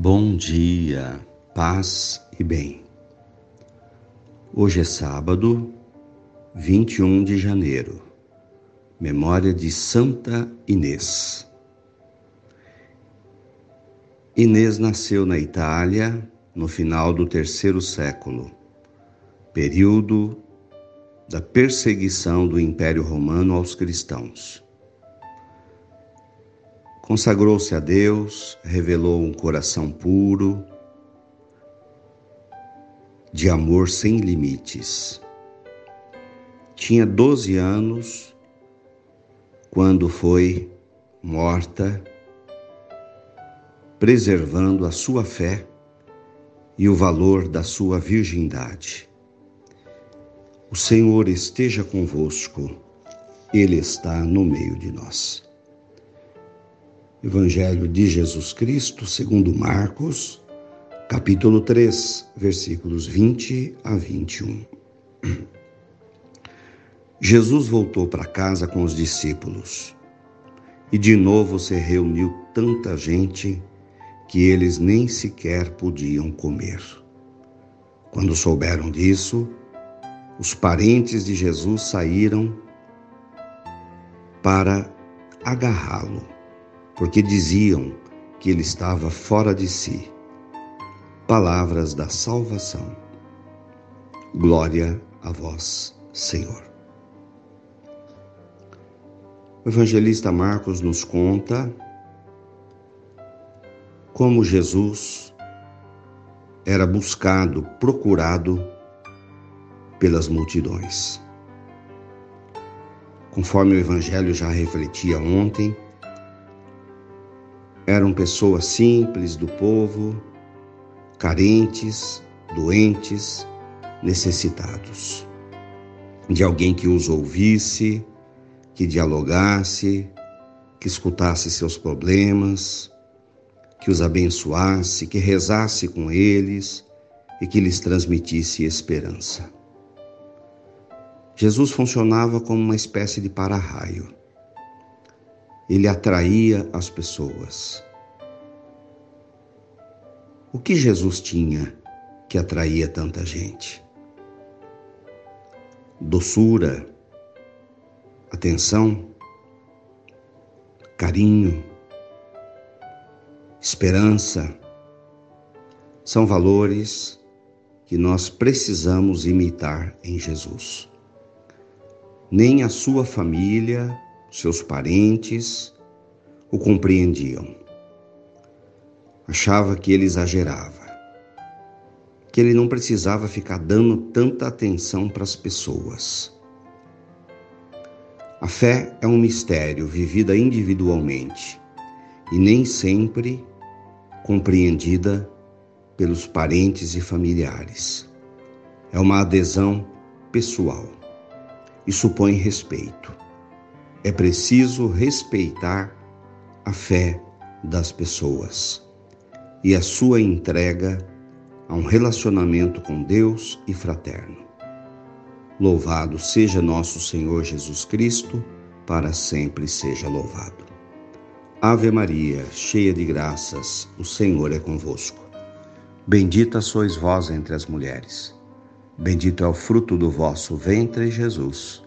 Bom dia, paz e bem. Hoje é sábado, 21 de janeiro, memória de Santa Inês. Inês nasceu na Itália no final do terceiro século, período da perseguição do Império Romano aos cristãos. Consagrou-se a Deus, revelou um coração puro, de amor sem limites. Tinha 12 anos quando foi morta, preservando a sua fé e o valor da sua virgindade. O Senhor esteja convosco, Ele está no meio de nós. Evangelho de Jesus Cristo, segundo Marcos, capítulo 3, versículos 20 a 21. Jesus voltou para casa com os discípulos e de novo se reuniu tanta gente que eles nem sequer podiam comer. Quando souberam disso, os parentes de Jesus saíram para agarrá-lo porque diziam que ele estava fora de si. Palavras da salvação. Glória a vós, Senhor. O evangelista Marcos nos conta como Jesus era buscado, procurado pelas multidões. Conforme o evangelho já refletia ontem, eram pessoas simples do povo, carentes, doentes, necessitados. De alguém que os ouvisse, que dialogasse, que escutasse seus problemas, que os abençoasse, que rezasse com eles e que lhes transmitisse esperança. Jesus funcionava como uma espécie de para-raio ele atraía as pessoas. O que Jesus tinha que atraía tanta gente? Doçura, atenção, carinho, esperança são valores que nós precisamos imitar em Jesus. Nem a sua família, seus parentes o compreendiam. Achava que ele exagerava, que ele não precisava ficar dando tanta atenção para as pessoas. A fé é um mistério vivida individualmente e nem sempre compreendida pelos parentes e familiares. É uma adesão pessoal e supõe respeito é preciso respeitar a fé das pessoas e a sua entrega a um relacionamento com Deus e fraterno. Louvado seja nosso Senhor Jesus Cristo, para sempre seja louvado. Ave Maria, cheia de graças, o Senhor é convosco. Bendita sois vós entre as mulheres. Bendito é o fruto do vosso ventre, Jesus.